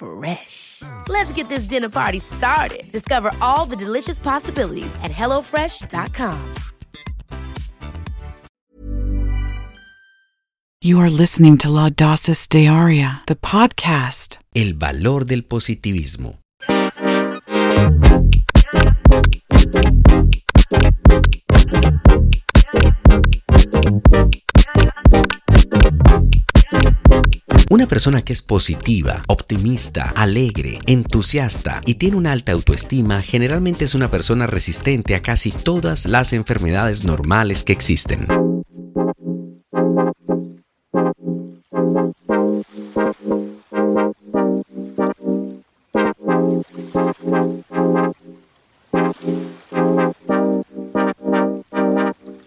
Fresh. Let's get this dinner party started. Discover all the delicious possibilities at hellofresh.com. You are listening to La Dosis Diaria, the podcast. El valor del positivismo. Persona que es positiva, optimista, alegre, entusiasta y tiene una alta autoestima generalmente es una persona resistente a casi todas las enfermedades normales que existen.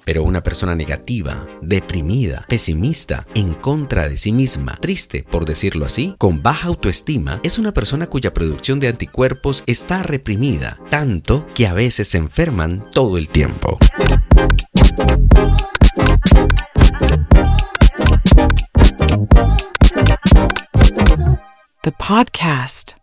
Pero una persona negativa, deprimida, pesimista, en contra de sí misma, triste, por decirlo así, con baja autoestima, es una persona cuya producción de anticuerpos está reprimida, tanto que a veces se enferman todo el tiempo. The podcast.